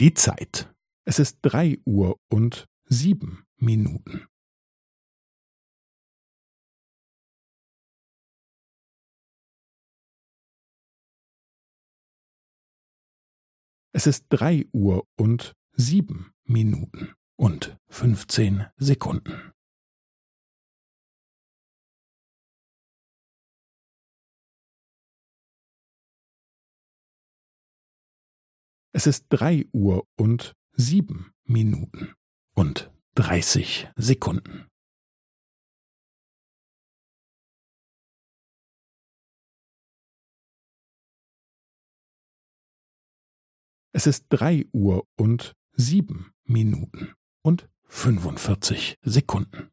Die Zeit. Es ist drei Uhr und sieben Minuten. Es ist drei Uhr und sieben Minuten und fünfzehn Sekunden. Es ist drei Uhr und sieben Minuten und dreißig Sekunden. Es ist drei Uhr und sieben Minuten und fünfundvierzig Sekunden.